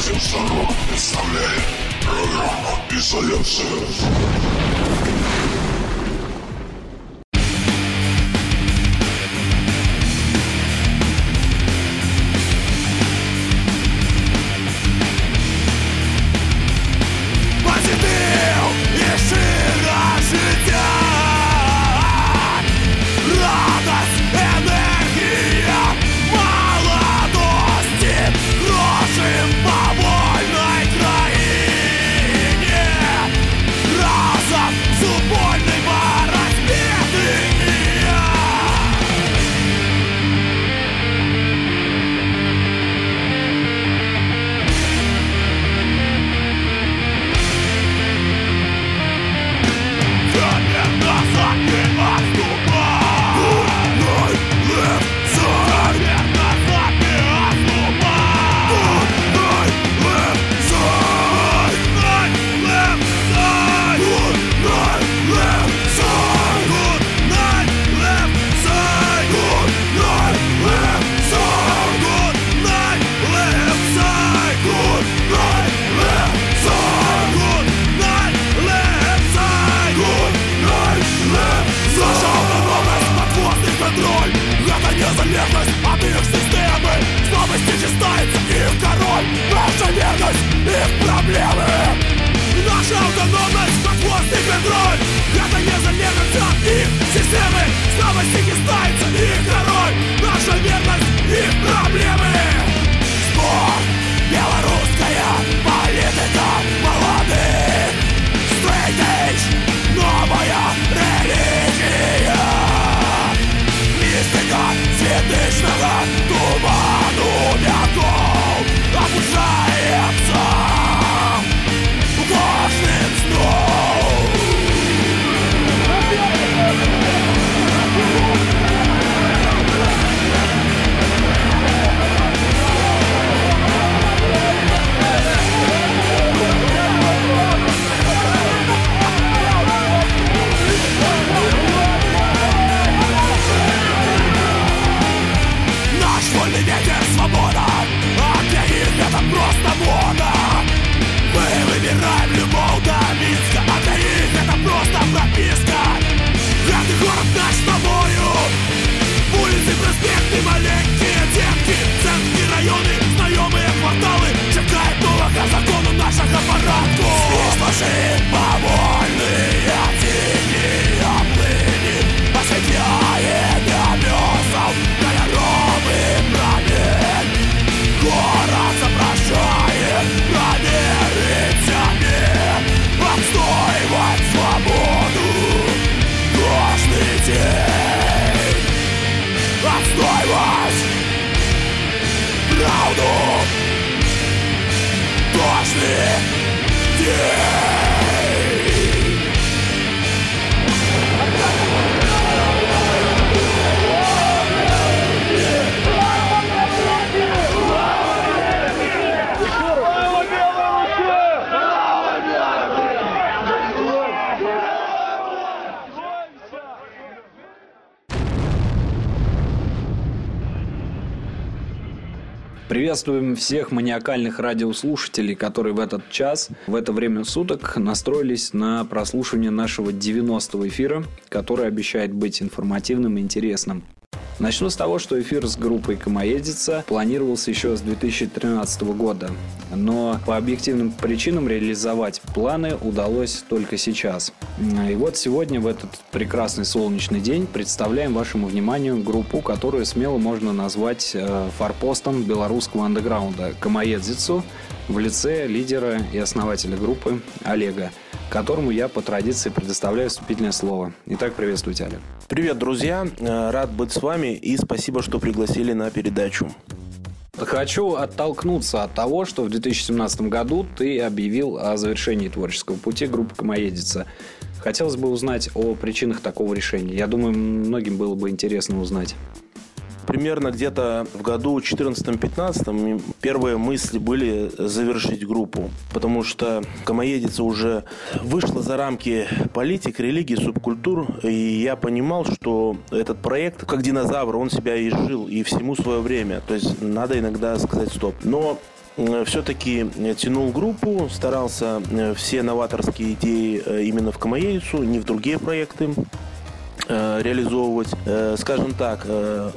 Радио Сорок представляет программу «Изоляция». Приветствуем всех маниакальных радиослушателей, которые в этот час, в это время суток настроились на прослушивание нашего 90-го эфира, который обещает быть информативным и интересным. Начну с того, что эфир с группой «Комоедица» планировался еще с 2013 года, но по объективным причинам реализовать планы удалось только сейчас. И вот сегодня, в этот прекрасный солнечный день, представляем вашему вниманию группу, которую смело можно назвать э, форпостом белорусского андеграунда «Комоедзицу» в лице лидера и основателя группы Олега – которому я по традиции предоставляю вступительное слово. Итак, приветствуйте, Олег. Привет, друзья. Э, рад быть с вами и спасибо, что пригласили на передачу. Хочу оттолкнуться от того, что в 2017 году ты объявил о завершении творческого пути группы «Комоедица». Хотелось бы узнать о причинах такого решения. Я думаю, многим было бы интересно узнать примерно где-то в году 14-15 первые мысли были завершить группу, потому что Комоедица уже вышла за рамки политик, религии, субкультур, и я понимал, что этот проект, как динозавр, он себя изжил и всему свое время, то есть надо иногда сказать стоп. Но все-таки тянул группу, старался все новаторские идеи именно в Камаедицу, не в другие проекты реализовывать, скажем так.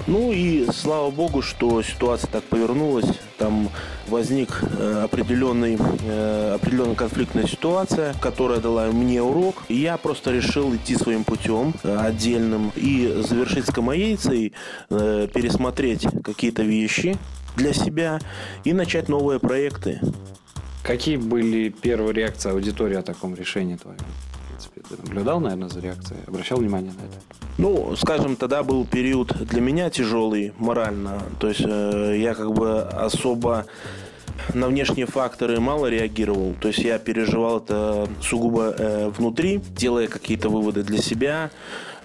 Ну и слава богу, что ситуация так повернулась. Там возник определенный, определенная конфликтная ситуация, которая дала мне урок. И я просто решил идти своим путем отдельным и завершить с Камаейцей, пересмотреть какие-то вещи, для себя и начать новые проекты. Какие были первые реакции аудитории о таком решении твоем? Принципе, ты наблюдал, наверное, за реакцией? Обращал внимание на это? Ну, скажем, тогда был период для меня тяжелый морально. То есть э, я как бы особо на внешние факторы мало реагировал. То есть я переживал это сугубо э, внутри, делая какие-то выводы для себя,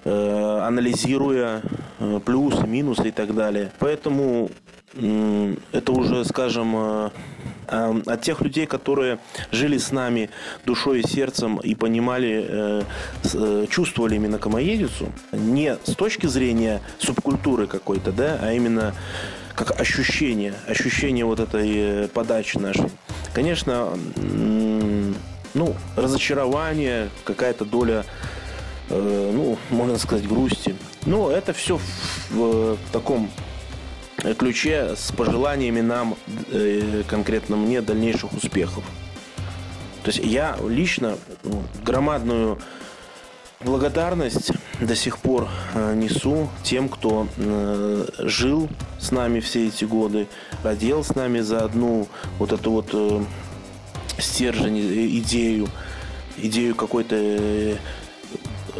э, анализируя э, плюсы, минусы и так далее. Поэтому это уже, скажем, э, от тех людей, которые жили с нами душой и сердцем и понимали, э, чувствовали именно комоедицу, не с точки зрения субкультуры какой-то, да, а именно как ощущение, ощущение вот этой подачи нашей. Конечно, ну, разочарование, какая-то доля, ну, можно сказать, грусти. Но это все в таком ключе с пожеланиями нам, э, конкретно мне, дальнейших успехов. То есть я лично ну, громадную благодарность до сих пор э, несу тем, кто э, жил с нами все эти годы, родил с нами за одну вот эту вот стержень, идею, идею какой-то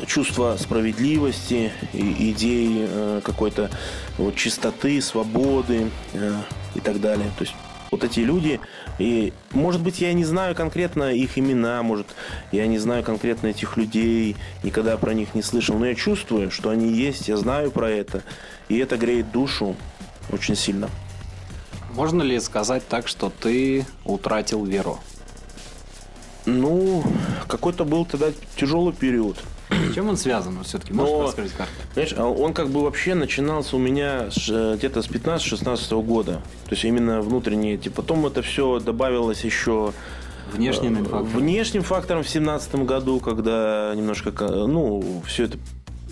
чувство справедливости, идеи э, какой-то вот, чистоты, свободы э, и так далее. То есть вот эти люди, и, может быть, я не знаю конкретно их имена, может, я не знаю конкретно этих людей, никогда про них не слышал, но я чувствую, что они есть, я знаю про это, и это греет душу очень сильно. Можно ли сказать так, что ты утратил веру? Ну, какой-то был тогда тяжелый период. Чем он связан? Все-таки можешь Но, как? Знаешь, а он как бы вообще начинался у меня э, где-то с 15-16 года. То есть именно внутренние. Типа, потом это все добавилось еще Внешним э, фактором. Внешним фактором в семнадцатом году, когда немножко, ну, все это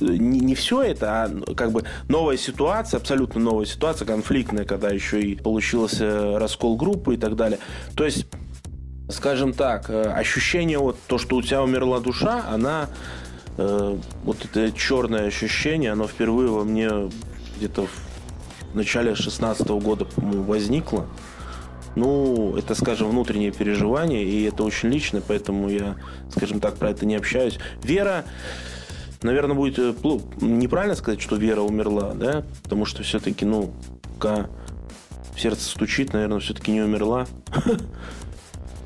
э, не, не все это, а как бы новая ситуация, абсолютно новая ситуация, конфликтная, когда еще и получился раскол группы и так далее. То есть, скажем так, ощущение вот то, что у тебя умерла душа, она Э, вот это черное ощущение, оно впервые во мне где-то в начале 16 года возникло. Ну, это, скажем, внутреннее переживание, и это очень личное, поэтому я, скажем так, про это не общаюсь. Вера, наверное, будет э, неправильно сказать, что Вера умерла, да, потому что все-таки, ну, пока сердце стучит, наверное, все-таки не умерла.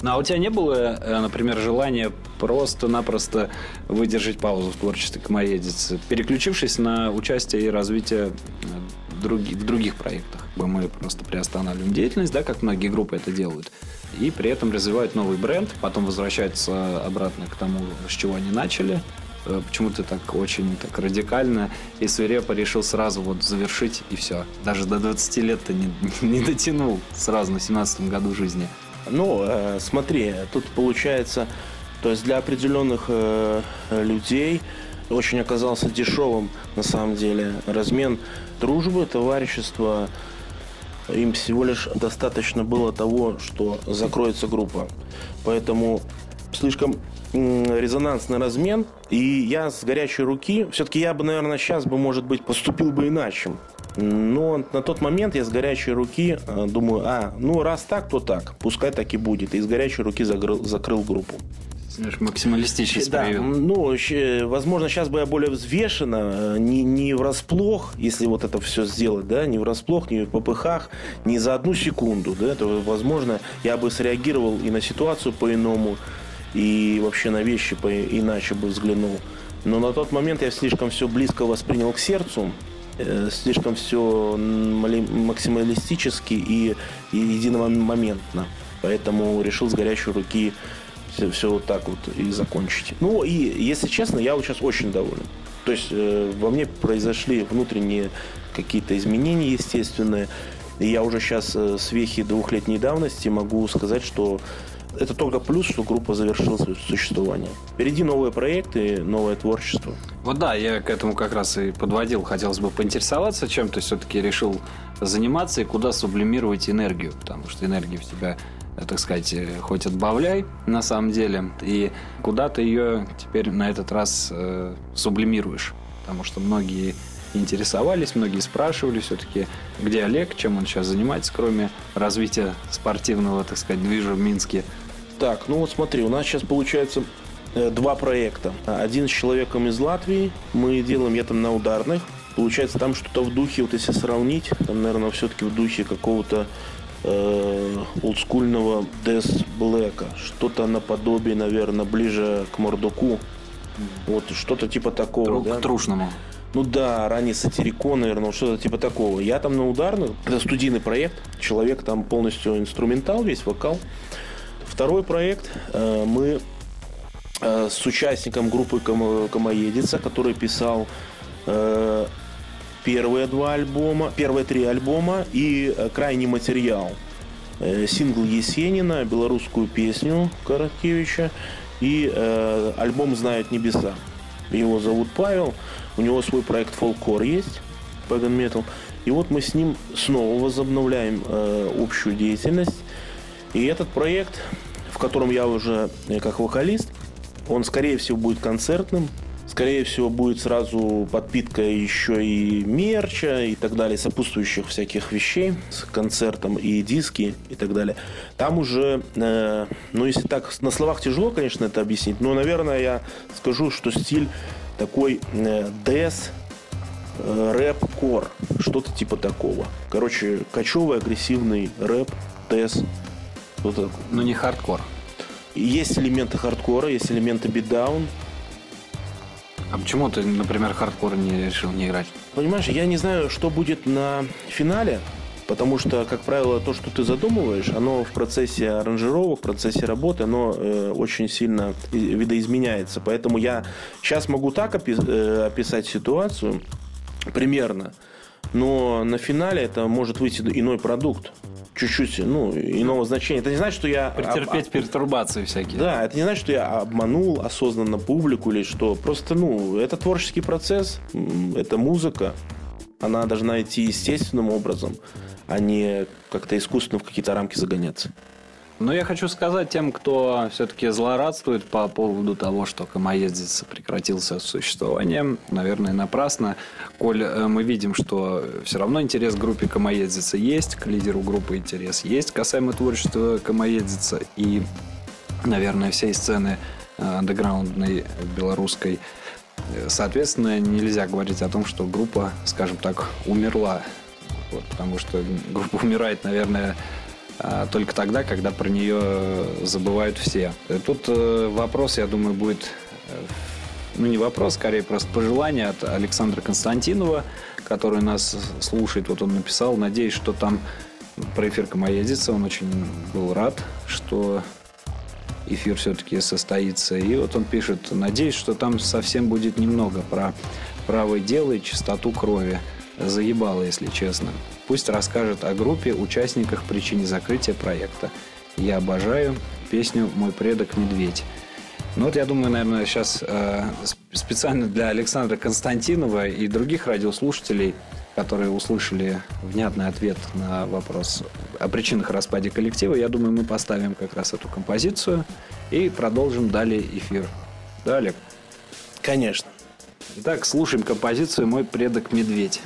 Ну, а у тебя не было, э, например, желания просто-напросто выдержать паузу в творчестве комоедицы, переключившись на участие и развитие э, в других проектах? Мы просто приостанавливаем деятельность, да, как многие группы это делают, и при этом развивают новый бренд, потом возвращаются обратно к тому, с чего они начали, э, почему ты так очень так радикально и свирепо решил сразу вот завершить и все. Даже до 20 лет ты не, не дотянул сразу на 17 году жизни. Ну, э, смотри, тут получается, то есть для определенных э, людей очень оказался дешевым на самом деле размен дружбы, товарищества. Им всего лишь достаточно было того, что закроется группа. Поэтому слишком резонансный размен. И я с горячей руки, все-таки я бы, наверное, сейчас бы, может быть, поступил бы иначе. Но на тот момент я с горячей руки э, думаю, а, ну раз так, то так, пускай так и будет. И с горячей руки закрыл, закрыл группу. Максималистичность да, проявил. Ну, возможно, сейчас бы я более взвешенно, э, не, не врасплох, если вот это все сделать, да, не врасплох, не в попыхах, не за одну секунду, да, то, возможно, я бы среагировал и на ситуацию по-иному, и вообще на вещи по иначе бы взглянул. Но на тот момент я слишком все близко воспринял к сердцу, слишком все максималистически и, и единомоментно. Поэтому решил с горячей руки все, все вот так вот и закончить. Ну и, если честно, я вот сейчас очень доволен. То есть э, во мне произошли внутренние какие-то изменения естественные. И я уже сейчас э, с вехи двухлетней давности могу сказать, что это только плюс, что группа завершила свое существование. Впереди новые проекты, новое творчество. Вот да, я к этому как раз и подводил. Хотелось бы поинтересоваться, чем ты все-таки решил заниматься и куда сублимировать энергию. Потому что энергии в тебя, э, так сказать, э, хоть отбавляй на самом деле. И куда ты ее теперь на этот раз э, сублимируешь. Потому что многие интересовались, многие спрашивали все-таки, где Олег, чем он сейчас занимается, кроме развития спортивного, так сказать, движа в Минске. Так, ну вот смотри, у нас сейчас получается э, два проекта. Один с человеком из Латвии. Мы делаем, я там на ударных. Получается, там что-то в духе, вот если сравнить, там, наверное, все-таки в духе какого-то э, олдскульного Death Black. Что-то наподобие, наверное, ближе к Мордоку. Вот что-то типа такого. Тру- да? К трушному. Ну да, ранее сатирикон, наверное, что-то типа такого. Я там на ударных. Это студийный проект. Человек там полностью инструментал, весь вокал. Второй проект э, мы э, с участником группы Комо- Комоедица, который писал э, первые два альбома, первые три альбома и крайний материал. Сингл Есенина, белорусскую песню Короткевича и э, альбом «Знают небеса». Его зовут Павел, у него свой проект Folklore есть, Pagan Metal. И вот мы с ним снова возобновляем э, общую деятельность. И этот проект, в котором я уже э, как вокалист, он, скорее всего, будет концертным. Скорее всего, будет сразу подпитка еще и мерча и так далее, сопутствующих всяких вещей с концертом и диски и так далее. Там уже, э, ну, если так, на словах тяжело, конечно, это объяснить, но, наверное, я скажу, что стиль такой э, death, э, рэп-кор, что-то типа такого. Короче, кочевый, агрессивный рэп, death, вот так. Но не хардкор. Есть элементы хардкора, есть элементы beatdown. А почему ты, например, хардкор не решил не играть? Понимаешь, я не знаю, что будет на финале, потому что, как правило, то, что ты задумываешь, оно в процессе аранжировок, в процессе работы, оно э, очень сильно видоизменяется. Поэтому я сейчас могу так опи- э, описать ситуацию примерно, но на финале это может выйти иной продукт. Чуть-чуть, ну, иного значения. Это не значит, что я... Претерпеть пертурбации всякие. Да, это не значит, что я обманул осознанно публику или что. Просто, ну, это творческий процесс, это музыка. Она должна идти естественным образом, а не как-то искусственно в какие-то рамки загоняться. Но я хочу сказать тем, кто все-таки злорадствует по поводу того, что Комоездец прекратил свое существование, наверное, напрасно. Коль э, мы видим, что все равно интерес к группе Комоездица есть, к лидеру группы интерес есть касаемо творчества Комоездица и, наверное, всей сцены э, андеграундной белорусской. Э, Соответственно, нельзя говорить о том, что группа, скажем так, умерла. Вот, потому что группа умирает, наверное, только тогда, когда про нее забывают все. Тут э, вопрос, я думаю, будет, э, ну не вопрос, скорее просто пожелание от Александра Константинова, который нас слушает. Вот он написал, надеюсь, что там про эфир Комоедица, он очень был рад, что эфир все-таки состоится. И вот он пишет, надеюсь, что там совсем будет немного про правое дело и чистоту крови. Заебало, если честно. Пусть расскажет о группе, участниках, причине закрытия проекта. Я обожаю песню «Мой предок Медведь». Ну вот я думаю, наверное, сейчас э, сп- специально для Александра Константинова и других радиослушателей, которые услышали внятный ответ на вопрос о причинах распаде коллектива, я думаю, мы поставим как раз эту композицию и продолжим далее эфир. Да, Олег? Конечно. Итак, слушаем композицию «Мой предок Медведь».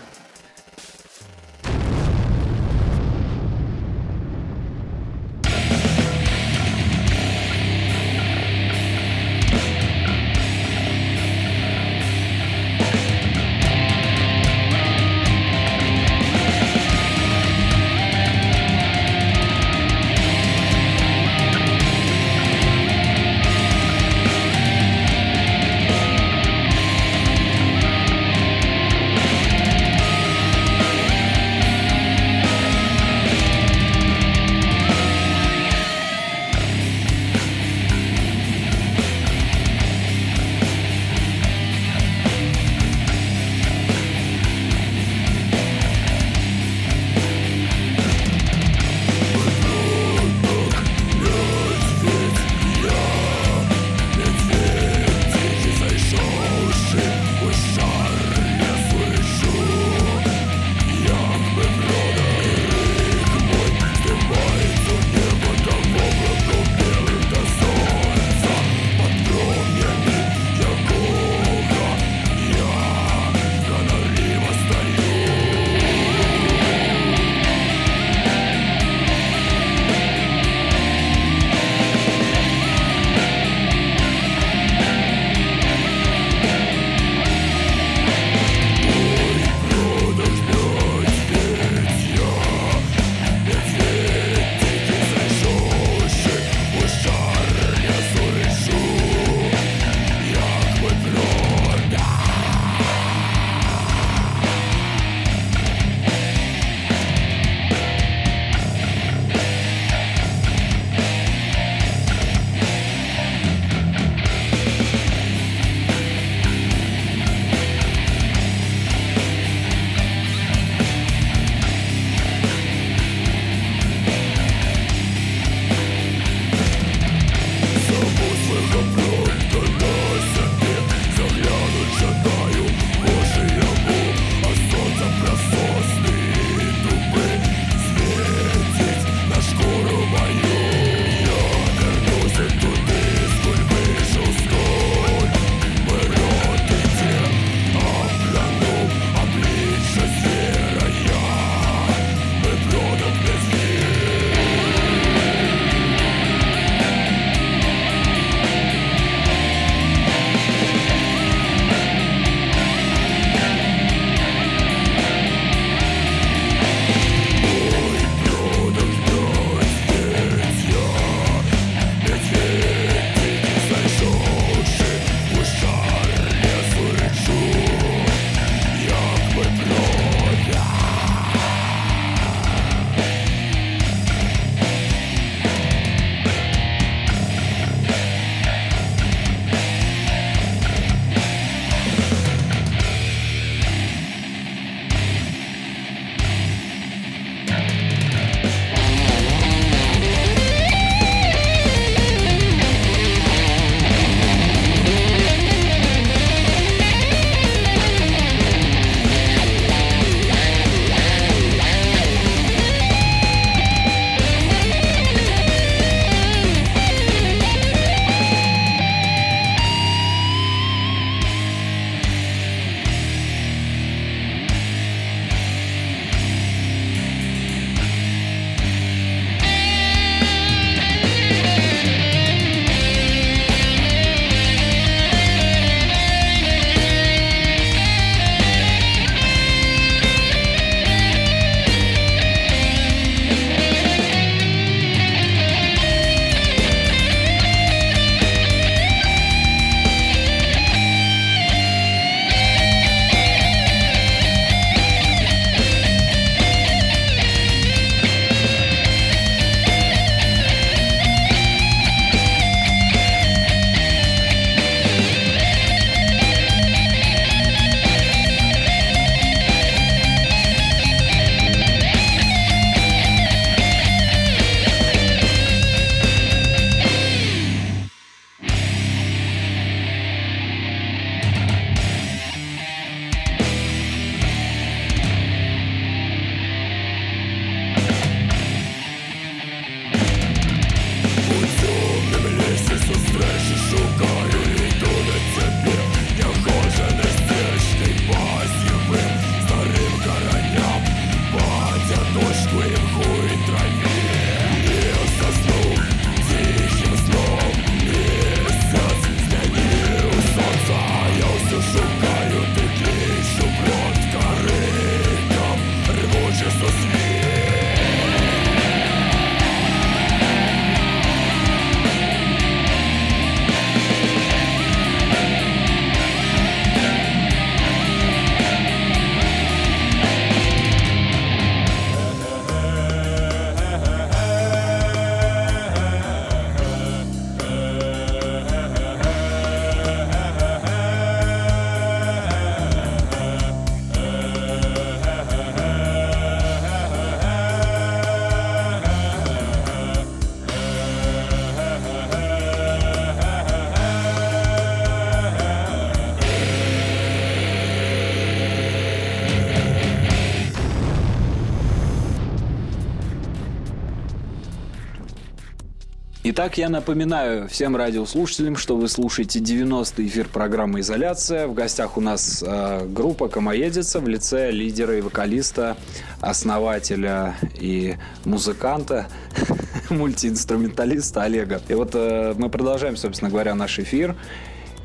Итак, я напоминаю всем радиослушателям, что вы слушаете 90-й эфир программы «Изоляция». В гостях у нас э, группа «Комоедица» в лице лидера и вокалиста, основателя и музыканта, мультиинструменталиста Олега. И вот э, мы продолжаем, собственно говоря, наш эфир.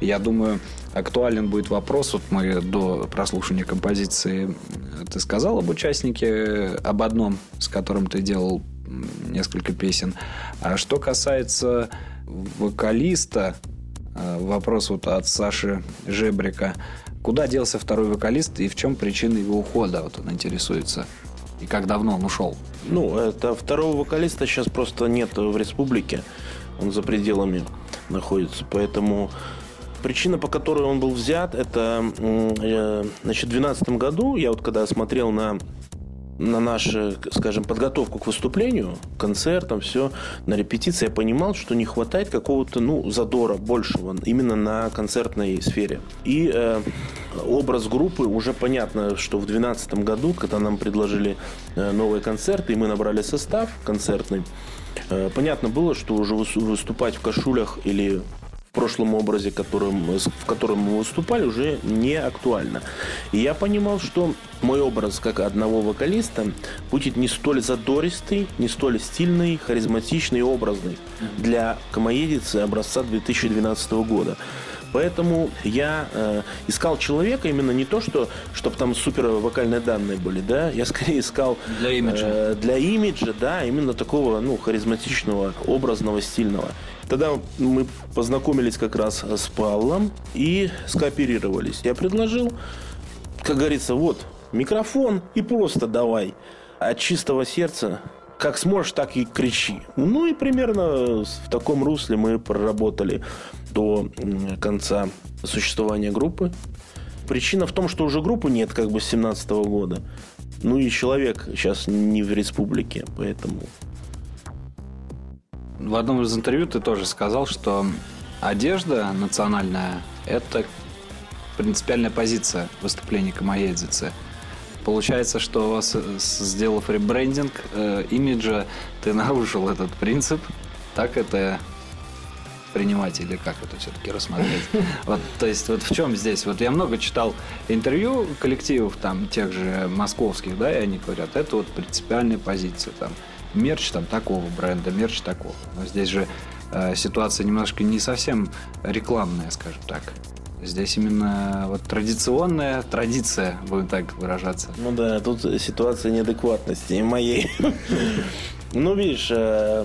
Я думаю, актуален будет вопрос. Вот мы до прослушивания композиции э, ты сказал об участнике, об одном, с которым ты делал несколько песен. А что касается вокалиста, э, вопрос вот от Саши Жебрика. Куда делся второй вокалист и в чем причина его ухода? Вот он интересуется. И как давно он ушел? Ну, это второго вокалиста сейчас просто нет в республике. Он за пределами находится. Поэтому причина, по которой он был взят, это э, значит, в 2012 году, я вот когда смотрел на на нашу, скажем, подготовку к выступлению, концертам, все, на репетиции, я понимал, что не хватает какого-то, ну, задора большего именно на концертной сфере. И э, образ группы уже понятно, что в 2012 году, когда нам предложили э, новые концерты, и мы набрали состав концертный, э, понятно было, что уже выступать в кашулях или в прошлом образе, которым, в котором мы выступали, уже не актуально. И я понимал, что мой образ как одного вокалиста будет не столь задористый, не столь стильный, харизматичный и образный для комоедицы образца 2012 года. Поэтому я э, искал человека именно не то, что чтобы там супер вокальные данные были, да, я скорее искал для имиджа, э, для имиджа, да, именно такого, ну, харизматичного, образного, стильного. Тогда мы познакомились как раз с Павлом и скооперировались. Я предложил, как говорится, вот микрофон и просто давай от чистого сердца как сможешь, так и кричи. Ну и примерно в таком русле мы проработали до конца существования группы. Причина в том, что уже группы нет как бы с 17 года. Ну и человек сейчас не в республике, поэтому... В одном из интервью ты тоже сказал, что одежда национальная – это принципиальная позиция выступления Камаедзицы. Получается, что сделав ребрендинг э, имиджа, ты нарушил этот принцип. Так это принимать или как это все-таки рассмотреть. Вот, то есть, вот в чем здесь? Вот я много читал интервью коллективов, там, тех же московских, да, и они говорят, это вот принципиальная позиция, там, мерч там такого бренда, мерч такого. Но здесь же э, ситуация немножко не совсем рекламная, скажем так. Здесь именно вот традиционная традиция, будем так выражаться. Ну да, тут ситуация неадекватности моей. Ну, видишь, э,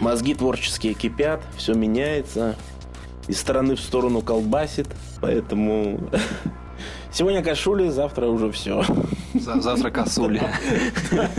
Мозги творческие кипят, все меняется. Из стороны в сторону колбасит. Поэтому сегодня кашули, завтра уже все. Завтра косули.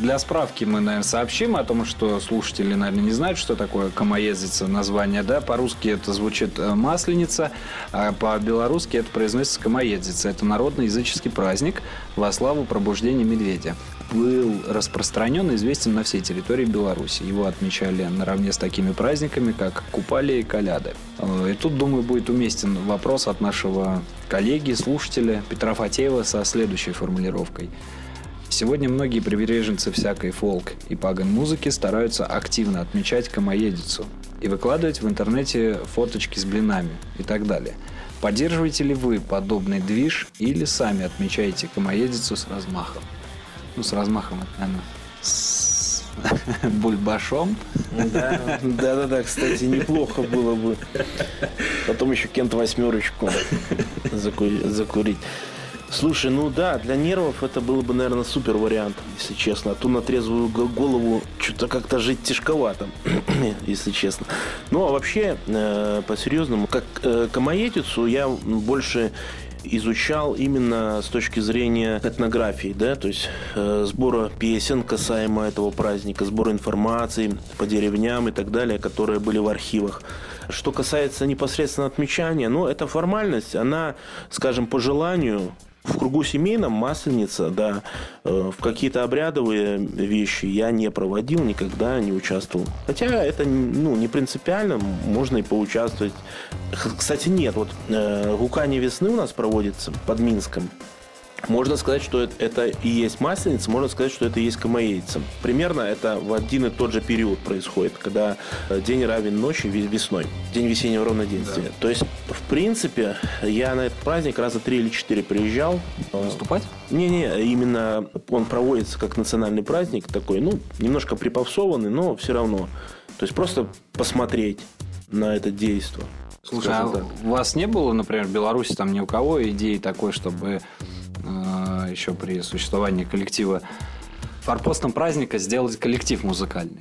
Для справки мы, наверное, сообщим о том, что слушатели, наверное, не знают, что такое комоездица название, да, по-русски это звучит э, масленица, а по-белорусски это произносится комоездица. Это народный языческий праздник во славу пробуждения медведя был распространен и известен на всей территории Беларуси. Его отмечали наравне с такими праздниками, как Купали и Коляды. И тут, думаю, будет уместен вопрос от нашего коллеги, слушателя Петра Фатеева со следующей формулировкой. Сегодня многие приверженцы всякой фолк и паган-музыки стараются активно отмечать комоедицу и выкладывать в интернете фоточки с блинами и так далее. Поддерживаете ли вы подобный движ или сами отмечаете комоедицу с размахом? Ну, с размахом, это, наверное, с бульбашом. Да, да, да, кстати, неплохо было бы. Потом еще Кент восьмерочку закурить. Слушай, ну да, для нервов это было бы, наверное, супер вариант, если честно. А то на трезвую голову что-то как-то жить тяжковато, если честно. Ну, а вообще, э, по-серьезному, как э, я больше изучал именно с точки зрения этнографии, да, то есть э, сбора песен касаемо этого праздника, сбора информации по деревням и так далее, которые были в архивах. Что касается непосредственно отмечания, ну, это формальность, она, скажем, по желанию в кругу семейном масленица, да, э, в какие-то обрядовые вещи я не проводил, никогда не участвовал. Хотя это ну, не принципиально, можно и поучаствовать. Кстати, нет, вот э, гукание весны у нас проводится под Минском. Можно сказать, что это, это и есть масленица, можно сказать, что это и есть камаедица. Примерно это в один и тот же период происходит, когда э, день равен ночи весной, день весеннего равноденствия. Да. То есть, в принципе, я на этот праздник раза три или четыре приезжал. Э, Выступать? Не-не, именно он проводится как национальный праздник такой, ну, немножко припопсованный, но все равно. То есть, просто посмотреть на это действие. Слушай, а так. у вас не было, например, в Беларуси там ни у кого идеи такой, чтобы э, еще при существовании коллектива форпостом праздника сделать коллектив музыкальный?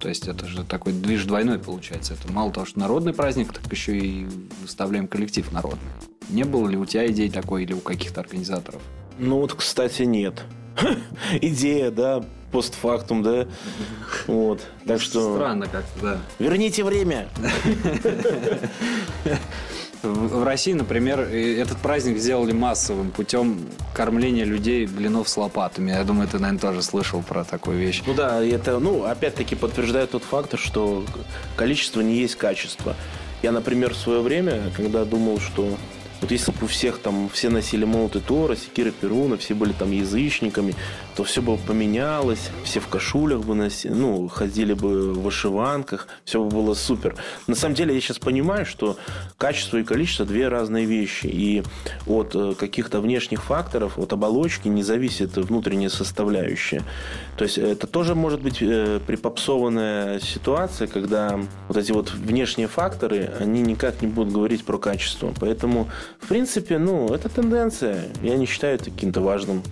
То есть это же такой движ двойной получается. Это мало того, что народный праздник, так еще и выставляем коллектив народный. Не было ли у тебя идей такой или у каких-то организаторов? Ну вот, кстати, нет. Идея, да, постфактум, да. Вот. Так что... Странно как-то, да. Верните время. В России, например, этот праздник сделали массовым путем кормления людей блинов с лопатами. Я думаю, ты, наверное, тоже слышал про такую вещь. Ну да, это, ну, опять-таки подтверждает тот факт, что количество не есть качество. Я, например, в свое время, когда думал, что вот если бы у всех там все носили молоты Тора, секиры Перуна, все были там язычниками, то все бы поменялось, все в кашулях бы носили, ну, ходили бы в вышиванках, все бы было супер. На самом деле я сейчас понимаю, что качество и количество две разные вещи. И от э, каких-то внешних факторов, от оболочки не зависит внутренняя составляющая. То есть это тоже может быть э, припопсованная ситуация, когда вот эти вот внешние факторы, они никак не будут говорить про качество. Поэтому в принципе, ну, это тенденция. Я не считаю это каким-то важным.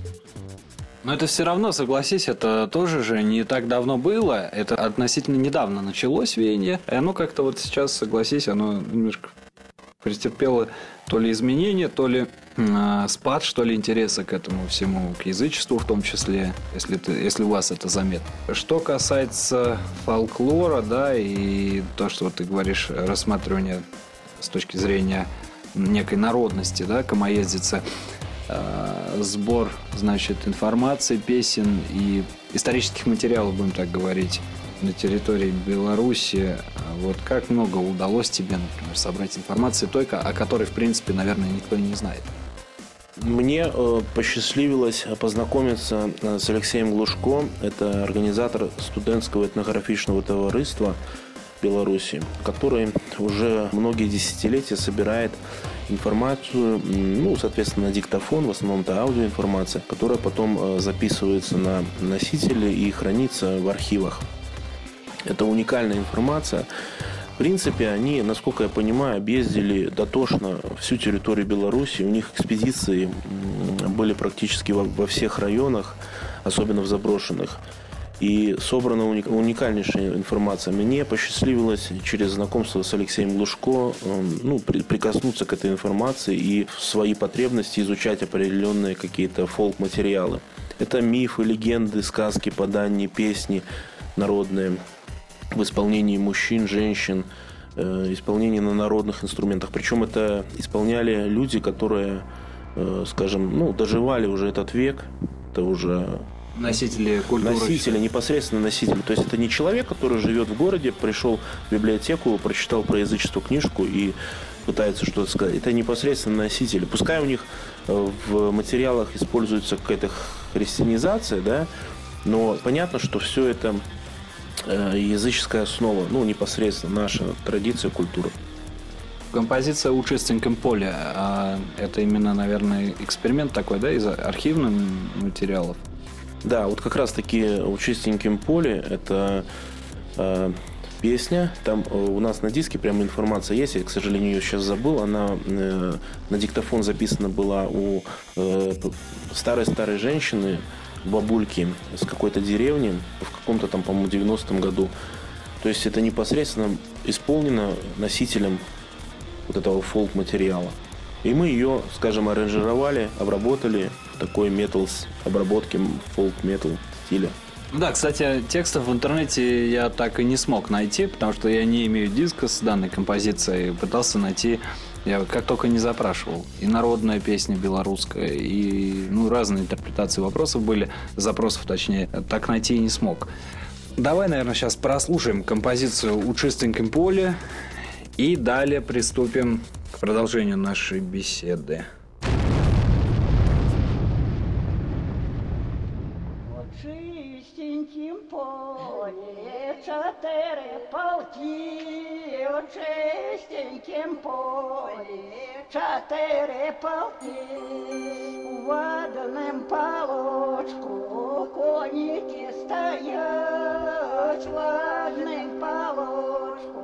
Но это все равно, согласись, это тоже же не так давно было. Это относительно недавно началось веяние. И оно как-то вот сейчас, согласись, оно немножко претерпело то ли изменения, то ли э, спад, что ли, интереса к этому всему, к язычеству в том числе, если, ты, если у вас это заметно. Что касается фолклора, да, и то, что вот ты говоришь, рассматривание с точки зрения некой народности, да, комоездица, э, сбор, значит, информации, песен и исторических материалов, будем так говорить, на территории Беларуси. Вот как много удалось тебе, например, собрать информации той, о которой, в принципе, наверное, никто не знает? Мне э, посчастливилось познакомиться э, с Алексеем Глушко. Это организатор студентского этнографичного товариства Беларуси, который уже многие десятилетия собирает информацию, ну, соответственно, диктофон, в основном это аудиоинформация, которая потом э, записывается на носители и хранится в архивах. Это уникальная информация. В принципе, они, насколько я понимаю, объездили дотошно всю территорию Беларуси. У них экспедиции были практически во всех районах, особенно в заброшенных и собрана уникальнейшая информация. Мне посчастливилось через знакомство с Алексеем Глушко эм, ну, прикоснуться к этой информации и в свои потребности изучать определенные какие-то фолк-материалы. Это мифы, легенды, сказки, подания, песни народные в исполнении мужчин, женщин, э, исполнении на народных инструментах. Причем это исполняли люди, которые, э, скажем, ну, доживали уже этот век. Это уже Носители культуры. Носители, непосредственно носители. То есть это не человек, который живет в городе, пришел в библиотеку, прочитал про язычество книжку и пытается что-то сказать. Это непосредственно носители. Пускай у них э, в материалах используется какая-то христианизация, да, но понятно, что все это э, языческая основа, ну, непосредственно наша традиция, культура. Композиция «У чистеньком поле» а это именно, наверное, эксперимент такой, да, из архивных материалов? Да, вот как раз-таки у чистеньким поле это э, песня. Там э, у нас на диске прям информация есть. Я, к сожалению, ее сейчас забыл. Она э, на диктофон записана была у э, старой-старой женщины, бабульки с какой-то деревни в каком-то там, по-моему, 90-м году. То есть это непосредственно исполнено носителем вот этого фолк-материала. И мы ее, скажем, аранжировали, обработали в такой метал обработки фолк-метал стиля. Да, кстати, текстов в интернете я так и не смог найти, потому что я не имею диска с данной композицией. Пытался найти, я как только не запрашивал. И народная песня белорусская, и ну, разные интерпретации вопросов были, запросов точнее. Так найти и не смог. Давай, наверное, сейчас прослушаем композицию «У чистеньком поле» и далее приступим к продолжению нашей беседы. чистенькім полі чотири полки, у чистенькім полі чотири полки, у водним полочку коніки стоять, в одним полочку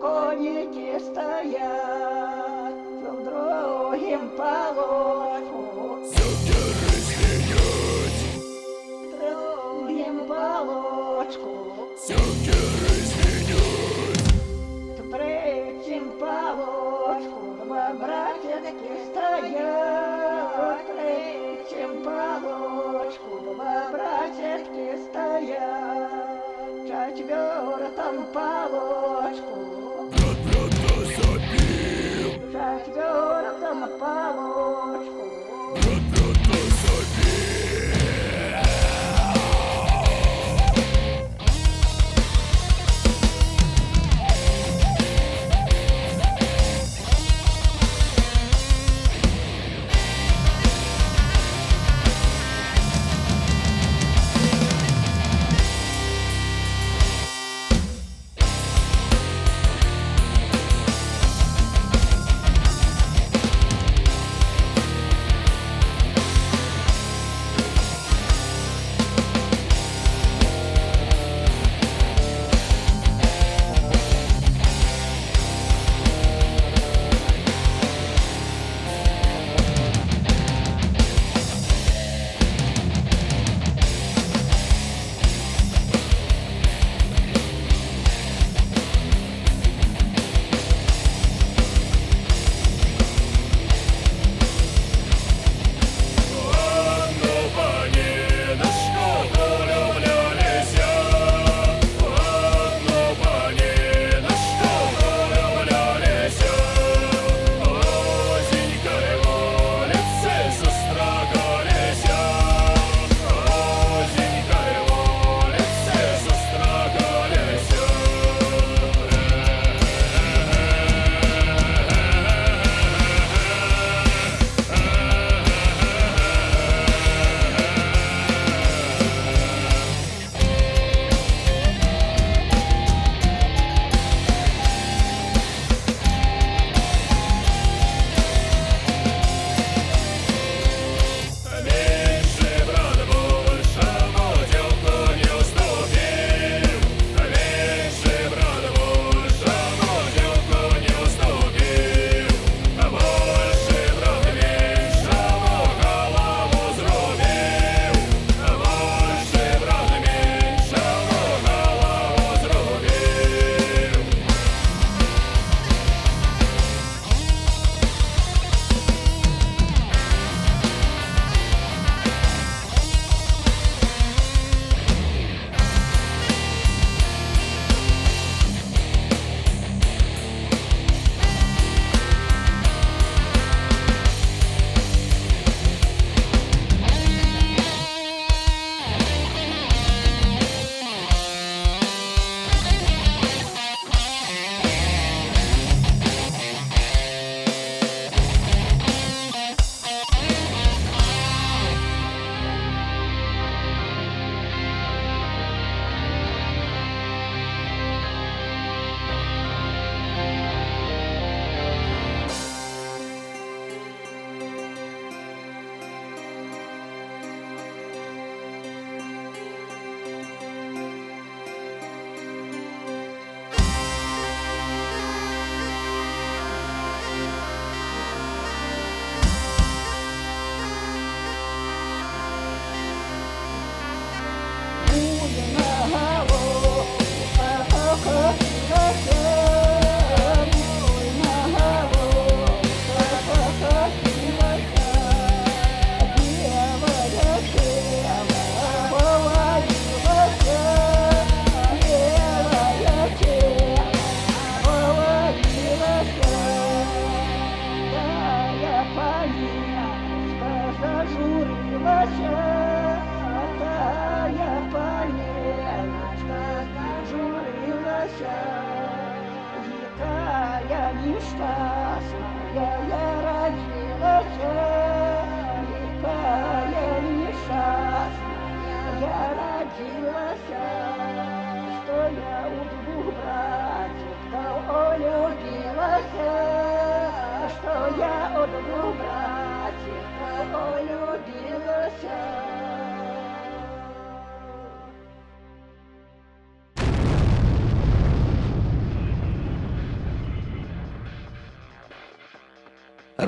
коніки стоять, в другім полочку Четвертом полочку в четвертом полочку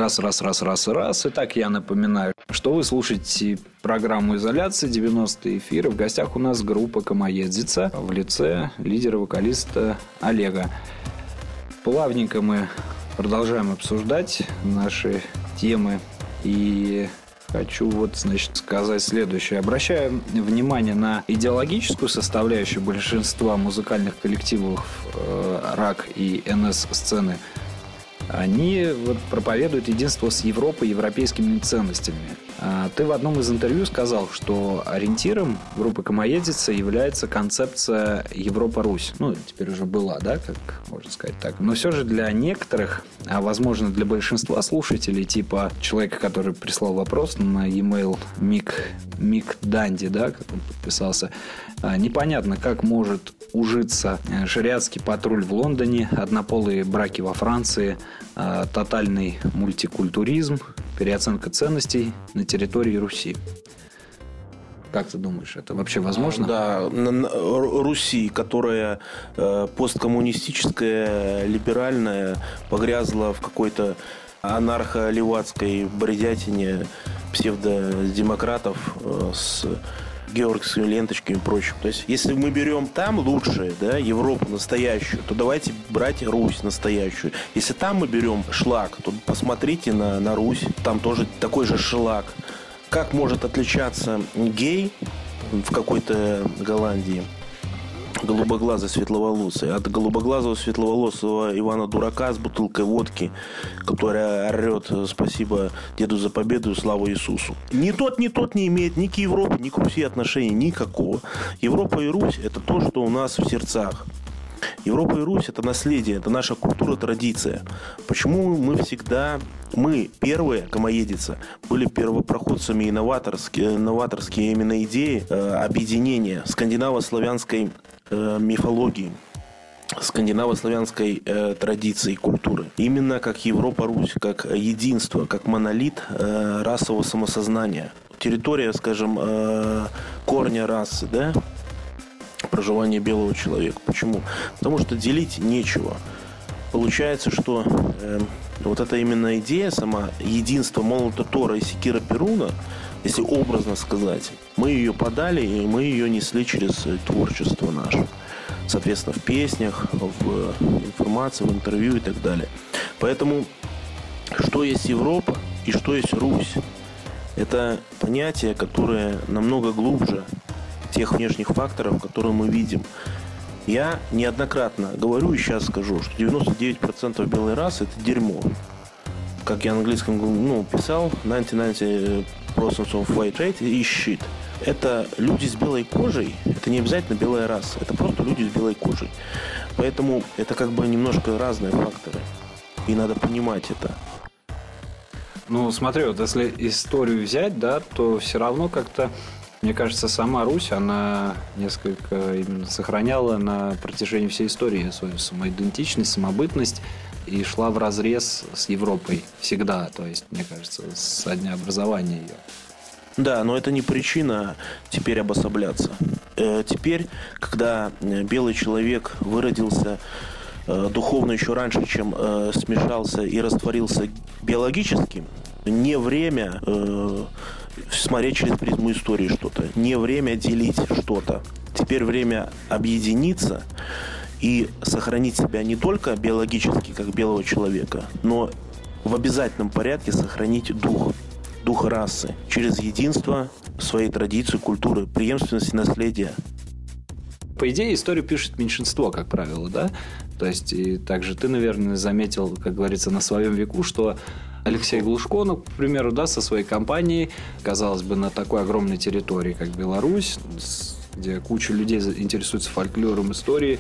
Раз, раз, раз, раз, раз. Итак, я напоминаю, что вы слушаете программу «Изоляция», 90 эфир. В гостях у нас группа «Комоедзица» в лице лидера-вокалиста Олега. Плавненько мы продолжаем обсуждать наши темы. И хочу вот, значит, сказать следующее. Обращаю внимание на идеологическую составляющую большинства музыкальных коллективов э, «Рак» и «НС-сцены» они вот проповедуют единство с Европой европейскими ценностями. А Ты в одном из интервью сказал, что ориентиром группы Комоедица является концепция Европа-Русь. Ну, теперь уже была, да, как можно сказать так. Но все же для некоторых, а возможно для большинства слушателей, типа человека, который прислал вопрос на e-mail Мик, Мик Данди, да, как он подписался, а, непонятно, как может ужиться шариатский патруль в Лондоне, однополые браки во Франции, а, тотальный мультикультуризм, переоценка ценностей на территории Руси. Как ты думаешь, это вообще возможно? Да, Руси, которая э, посткоммунистическая, либеральная, погрязла в какой-то анархо-левацкой бредятине псевдодемократов э, с георгиевскими ленточками и прочим. То есть, если мы берем там лучшее, да, Европу настоящую, то давайте брать Русь настоящую. Если там мы берем шлак, то посмотрите на, на Русь, там тоже такой же шлак. Как может отличаться гей в какой-то Голландии голубоглазый светловолосый от голубоглазого светловолосого Ивана Дурака с бутылкой водки, которая орет «Спасибо деду за победу, слава Иисусу». Ни тот, ни тот не имеет ни к Европе, ни к Руси отношения никакого. Европа и Русь – это то, что у нас в сердцах. Европа и Русь – это наследие, это наша культура, традиция. Почему мы всегда, мы, первые, комоедица, были первопроходцами и новаторские, новаторские именно идеи э, объединения скандинаво-славянской э, мифологии скандинаво-славянской э, традиции и культуры. Именно как Европа-Русь, как единство, как монолит э, расового самосознания. Территория, скажем, э, корня расы, да, проживания белого человека. Почему? Потому что делить нечего. Получается, что э, вот эта именно идея сама, единство молота Тора и Секира Перуна, если образно сказать, мы ее подали, и мы ее несли через э, творчество наше. Соответственно, в песнях, в информации, в интервью и так далее. Поэтому, что есть Европа и что есть Русь? Это понятие, которое намного глубже тех внешних факторов, которые мы видим. Я неоднократно говорю и сейчас скажу, что 99% белой расы это дерьмо. Как я английском ну, писал, 99% of white race is shit. Это люди с белой кожей, это не обязательно белая раса, это просто люди с белой кожей. Поэтому это как бы немножко разные факторы. И надо понимать это. Ну, смотри, вот если историю взять, да, то все равно как-то, мне кажется, сама Русь, она несколько именно сохраняла на протяжении всей истории свою самоидентичность, самобытность и шла в разрез с Европой всегда, то есть, мне кажется, со дня образования ее. Да, но это не причина теперь обособляться. Э, Теперь, когда э, белый человек выродился э, духовно еще раньше, чем смешался и растворился биологически, не время смотреть через призму истории что-то, не время делить что-то. Теперь время объединиться и сохранить себя не только биологически, как белого человека, но в обязательном порядке сохранить дух, дух расы через единство своей традиции, культуры, преемственности наследия. По идее, историю пишет меньшинство, как правило, да? То есть, и также ты, наверное, заметил, как говорится, на своем веку, что Алексей Глушко, ну, к примеру, да, со своей компанией, казалось бы, на такой огромной территории, как Беларусь, где куча людей интересуется фольклором, историей,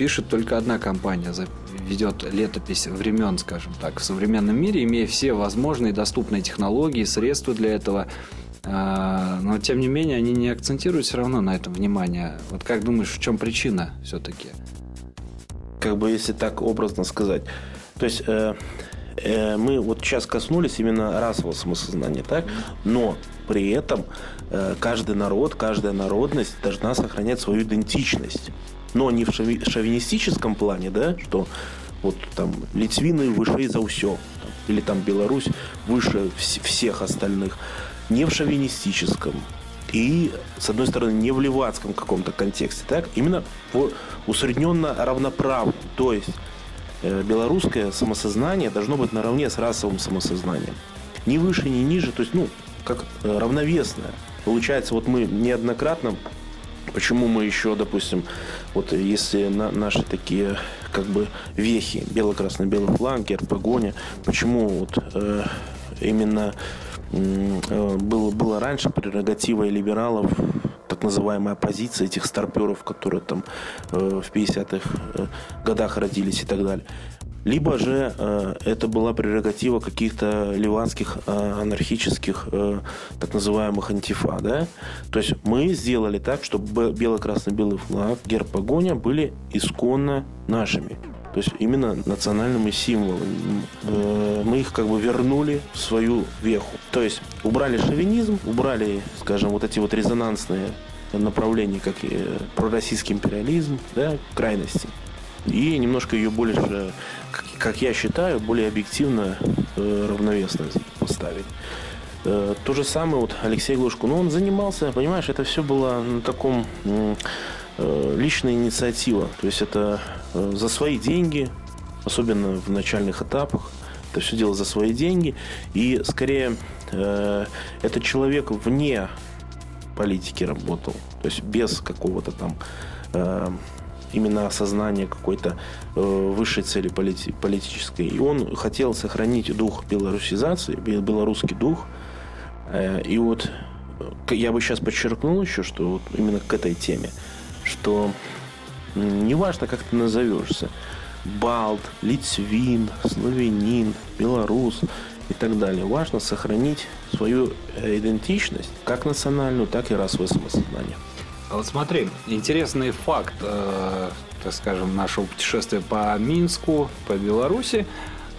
пишет только одна компания, ведет летопись времен, скажем так, в современном мире, имея все возможные доступные технологии, средства для этого. А, но, тем не менее, они не акцентируют все равно на этом внимание. Вот как думаешь, в чем причина все-таки? Как бы, если так образно сказать. То есть, э, э, мы вот сейчас коснулись именно расового самосознания, так? Но при этом э, каждый народ, каждая народность должна сохранять свою идентичность. Но не в шови- шовинистическом плане, да, что вот там литвины выше за все, или там Беларусь выше вс- всех остальных. Не в шовинистическом. И, с одной стороны, не в левацком каком-то контексте, так? Именно в усредненно равноправном. То есть э, белорусское самосознание должно быть наравне с расовым самосознанием. Ни выше, ни ниже, то есть, ну, как э, равновесное. Получается, вот мы неоднократно Почему мы еще, допустим, вот если на, наши такие как бы вехи, бело-красно-белый флаг, герб, почему вот э, именно э, было, было раньше прерогативой либералов так называемая оппозиция этих старперов, которые там э, в 50-х э, годах родились и так далее. Либо же э, это была прерогатива каких-то ливанских э, анархических э, так называемых антифа, да? То есть мы сделали так, чтобы бело-красно-белый флаг, герб погоня были исконно нашими. То есть именно национальными символами. Э, Мы их как бы вернули в свою веху. То есть убрали шовинизм, убрали, скажем, вот эти вот резонансные направления, как и пророссийский империализм, да, крайности. И немножко ее больше, как- я считаю, более объективно, э, равновесно поставить. Э, То же самое вот Алексей Глушко. Ну, он занимался, понимаешь, это все было на таком э, личная инициатива. То есть это за свои деньги, особенно в начальных этапах. Это все дело за свои деньги. И скорее этот человек вне политики работал. То есть без какого-то там именно осознания какой-то э, высшей цели полити- политической. И он хотел сохранить дух белорусизации, бе- белорусский дух. Э, и вот э, я бы сейчас подчеркнул еще, что вот именно к этой теме, что неважно, как ты назовешься, Балт, Литвин, Славянин, Белорус и так далее. Важно сохранить свою идентичность, как национальную, так и расовое самосознание. А вот смотри, интересный факт, э, так скажем, нашего путешествия по Минску, по Беларуси.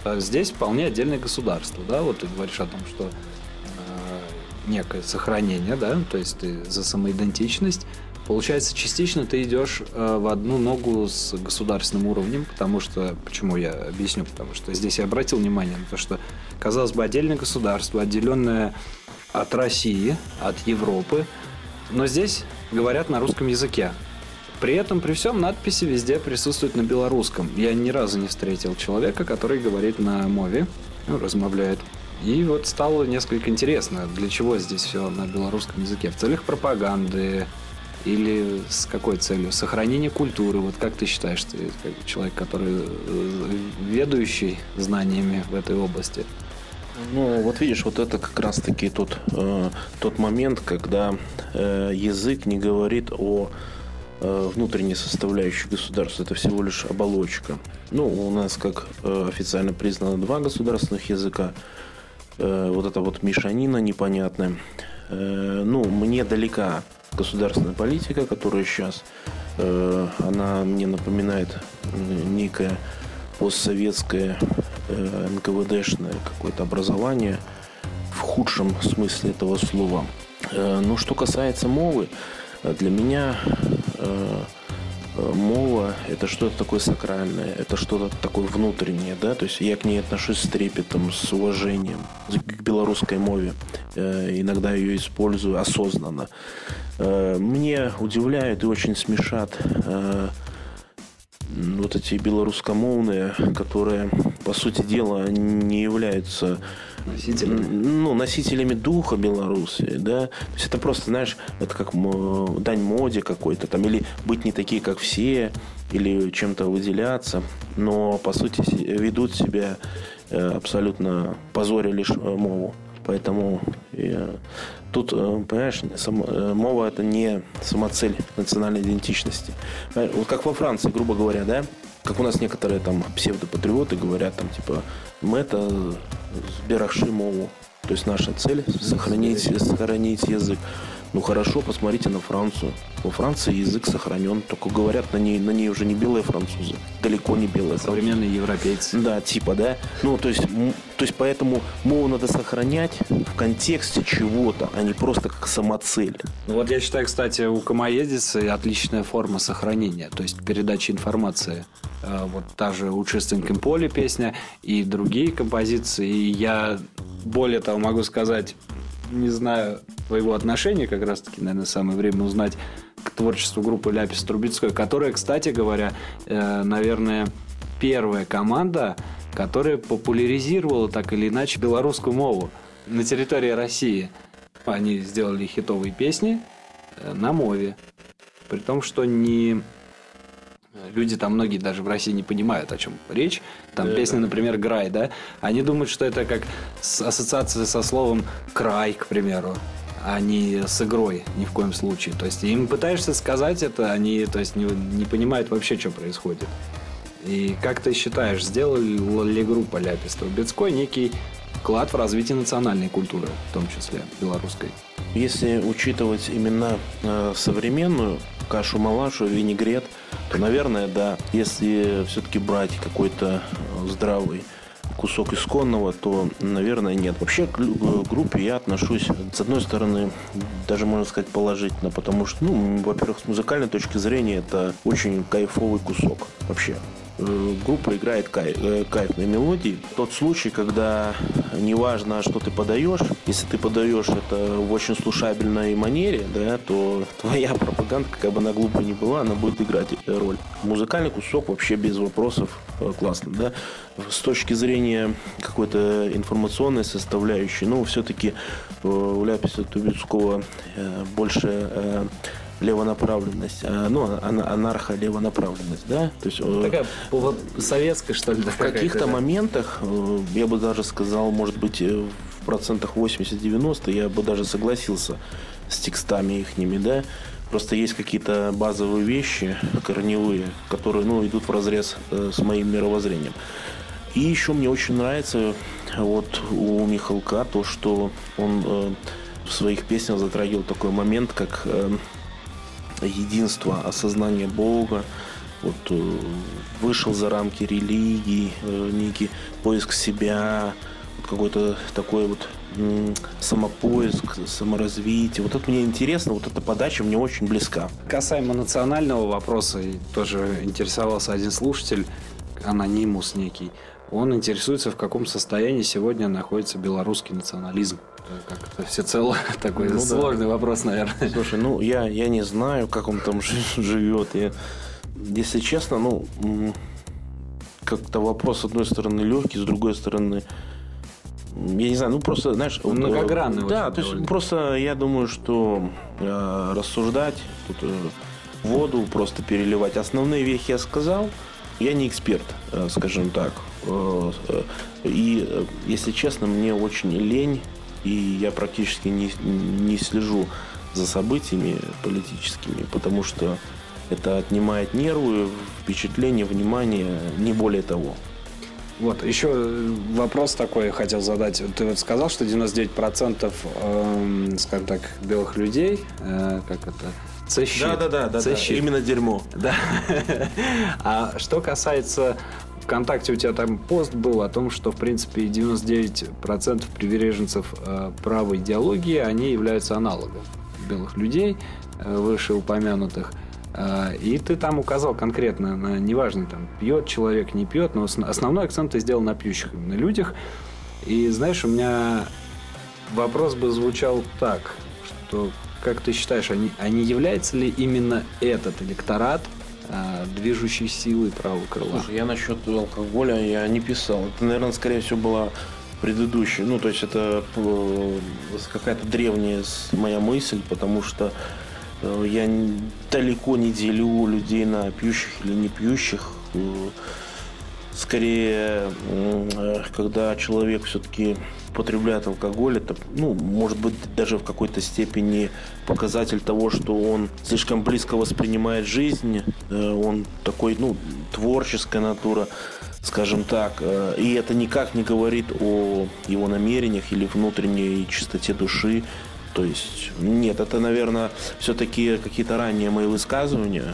Э, Здесь вполне отдельное государство, да? Вот ты говоришь о том, что э, некое сохранение, да, то есть ты за самоидентичность. Получается, частично ты идешь э, в одну ногу с государственным уровнем, потому что, почему я объясню, потому что здесь я обратил внимание на то, что, казалось бы, отдельное государство, отделенное от России, от Европы, но здесь говорят на русском языке. При этом, при всем, надписи везде присутствуют на белорусском. Я ни разу не встретил человека, который говорит на мове, ну, размовляет. И вот стало несколько интересно, для чего здесь все на белорусском языке. В целях пропаганды или с какой целью? Сохранение культуры. Вот как ты считаешь, ты человек, который э, ведущий знаниями в этой области? Ну, вот видишь, вот это как раз-таки тот, э, тот момент, когда э, язык не говорит о э, внутренней составляющей государства. Это всего лишь оболочка. Ну, у нас, как э, официально признано, два государственных языка. Э, вот это вот мешанина непонятная. Э, ну, мне далека государственная политика, которая сейчас, э, она мне напоминает э, некое постсоветское э, НКВДшное какое-то образование в худшем смысле этого слова. Э, но что касается мовы, э, для меня э, э, мова это что-то такое сакральное, это что-то такое внутреннее, да, то есть я к ней отношусь с трепетом, с уважением к белорусской мове, Э, иногда ее использую осознанно. Мне удивляют и очень смешат вот эти белорусскомовные, которые, по сути дела, не являются Носителями. ну, носителями духа Беларуси, да. То есть это просто, знаешь, это как дань моде какой-то там, или быть не такие, как все, или чем-то выделяться, но, по сути, ведут себя э, абсолютно позоря лишь э, мову. Поэтому э, тут, э, понимаешь, сам- э, мова это не самоцель национальной идентичности. Вот как во Франции, грубо говоря, да, как у нас некоторые там псевдопатриоты говорят, там, типа, мы это сбераши мову. То есть наша цель сохранить, сохранить язык. Ну хорошо, посмотрите на Францию. Во Франции язык сохранен, только говорят на ней, на ней уже не белые французы, далеко не белые французы. Современные европейцы. Да, типа, да. Ну, то есть, то есть поэтому мову надо сохранять в контексте чего-то, а не просто как самоцель. Ну вот я считаю, кстати, у комоедицы отличная форма сохранения, то есть передачи информации. Э, Вот та же «У чистеньком поле» песня и другие композиции. И я, более того, могу сказать, не знаю твоего отношения, как раз-таки, наверное, самое время узнать к творчеству группы Ляпис Трубецкой, которая, кстати говоря, э, наверное, первая команда, которая популяризировала так или иначе белорусскую мову на территории России. Они сделали хитовые песни э, на мове. При том, что не люди там многие даже в России не понимают, о чем речь. Там Да, песня, да. например, «Грай», да? Они думают, что это как ассоциация со словом «край», к примеру а не с игрой ни в коем случае. То есть им пытаешься сказать это, они то есть, не, не понимают вообще, что происходит. И как ты считаешь, сделала ли группа Ляпис Трубецкой некий вклад в развитие национальной культуры, в том числе белорусской? Если учитывать именно э, современную кашу-малашу, винегрет, то, наверное, да. Если все-таки брать какой-то э, здравый кусок исконного, то, наверное, нет. Вообще к к группе я отношусь, с одной стороны, даже можно сказать положительно, потому что, ну, во-первых, с музыкальной точки зрения это очень кайфовый кусок вообще. Э, Группа играет кай- э, кайфные мелодии. Тот случай, когда неважно, что ты подаешь, если ты подаешь это в очень слушабельной манере, да, то твоя пропаганда, как бы она глупо ни была, она будет играть э, роль. Музыкальный кусок вообще без вопросов классно, да. С точки зрения какой-то информационной составляющей, ну, все-таки у Ляписа Тубецкого э, больше левонаправленность, а, ну, ана- анархо-левонаправленность, да, то есть э, Такая пол- советская, что ли? в каких-то моментах, э, я бы даже сказал, может быть, э, в процентах 80-90 я бы даже согласился с текстами ихними, да. Просто есть какие-то базовые вещи, корневые, которые, ну, идут в разрез с моим мировоззрением. И еще мне очень нравится вот у Михалка то, что он э, в своих песнях затрагивал такой момент, как э, единство, осознание Бога, вот э, вышел за рамки религии, э, некий поиск себя, вот какой-то такой вот самопоиск, саморазвитие. Вот это мне интересно, вот эта подача мне очень близка. Касаемо национального вопроса, тоже интересовался один слушатель, анонимус некий. Он интересуется, в каком состоянии сегодня находится белорусский национализм. Как-то всецело такой Ну да. сложный вопрос, наверное. Слушай, ну я, я не знаю, как он там жи- живет. Я, если честно, ну как-то вопрос с одной стороны легкий, с другой стороны, я не знаю, ну просто, знаешь, вот, Многогранный э, Да, то есть просто я думаю, что э, рассуждать тут э, воду просто переливать. Основные вехи я сказал. Я не эксперт, э, скажем так. Э, э, И, э, если честно, мне очень лень, и я практически не, не слежу за событиями политическими, потому что это отнимает нервы, впечатление, внимание, не более того. Вот, еще вопрос такой хотел задать. Ты вот сказал, что 99% эм, скажем так, белых людей, э, как это, це щит. Це щит. именно дерьмо. Да. А что касается ВКонтакте, у тебя там пост был о том, что, в принципе, 99% приверженцев э, правой идеологии, они являются аналогом белых людей, э, вышеупомянутых. Э, И ты там указал конкретно на, неважно, там, пьет человек, не пьет, но ос- основной акцент ты сделал на пьющих именно людях. И, знаешь, у меня вопрос бы звучал так, что, как ты считаешь, они, не является ли именно этот электорат движущей силой правого крыла? Слушай, я насчет алкоголя я не писал. Это, наверное, скорее всего, была предыдущая. Ну, то есть это э, какая-то древняя моя мысль, потому что э, я далеко не делю людей на пьющих или не пьющих. Э, Скорее, когда человек все-таки потребляет алкоголь, это, ну, может быть, даже в какой-то степени показатель того, что он слишком близко воспринимает жизнь, э, он такой, ну, творческая натура. скажем так. Э, и это никак не говорит о его намерениях или внутренней чистоте души. То есть, нет, это, наверное, все-таки какие-то ранние мои высказывания.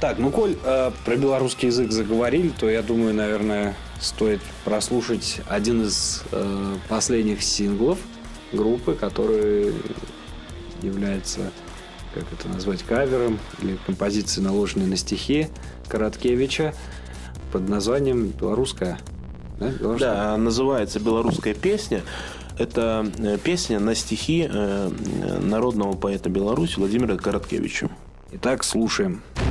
Так, ну, коль э, про белорусский язык заговорили, то я думаю, наверное, стоит прослушать один из э, последних синглов группы, который является, как это назвать, кавером или композицией, наложенной на стихи Короткевича под названием «Белорусская». Да, Белорусская? да называется «Белорусская песня». Это э, песня на стихи э, народного поэта Беларуси Владимира Короткевича. Итак, слушаем. Слушаем.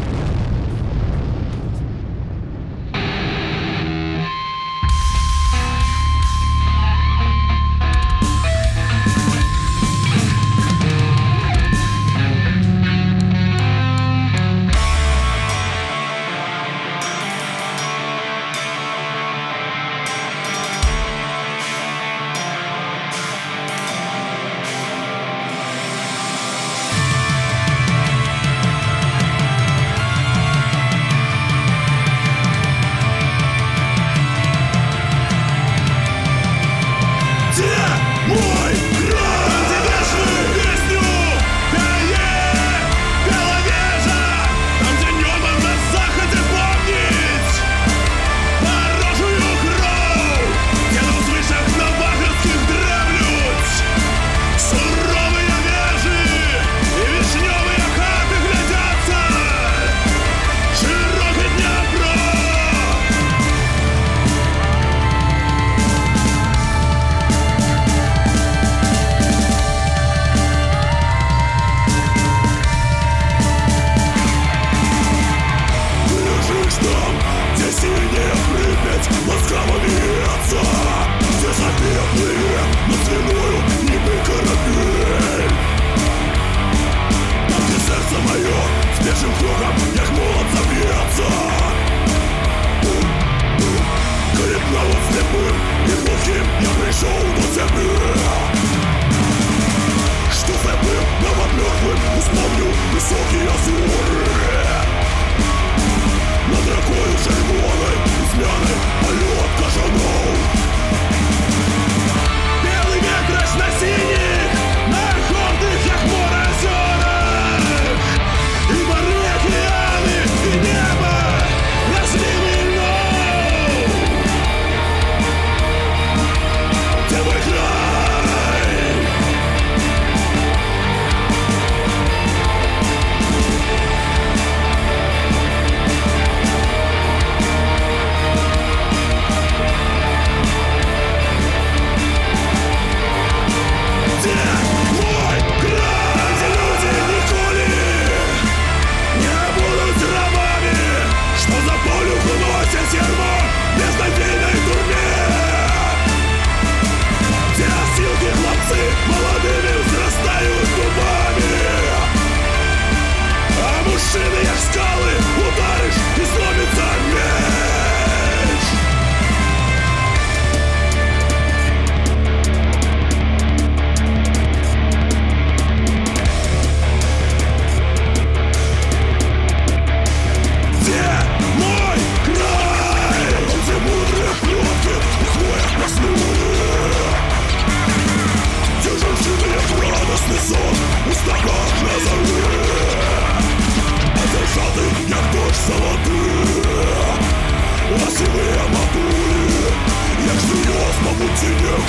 Як жилье з мабуть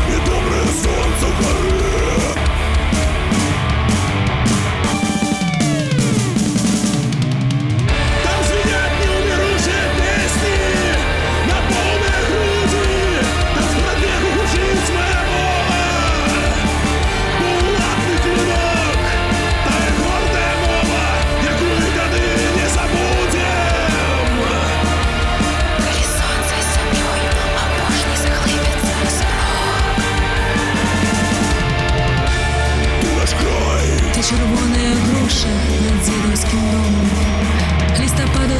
і добре сонце в гори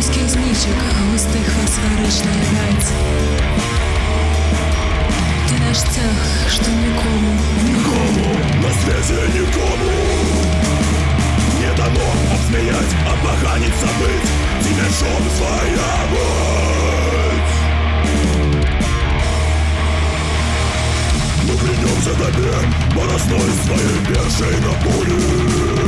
Громоздких спичек, густых фосфоричная гать. Ти наш цех, що нікому, нікому, на связи нікому. Не дано обсмеять, обоганить, забыть, тебе шум своя мать. Мы клянемся тебе, борозной своей бешей на пуле.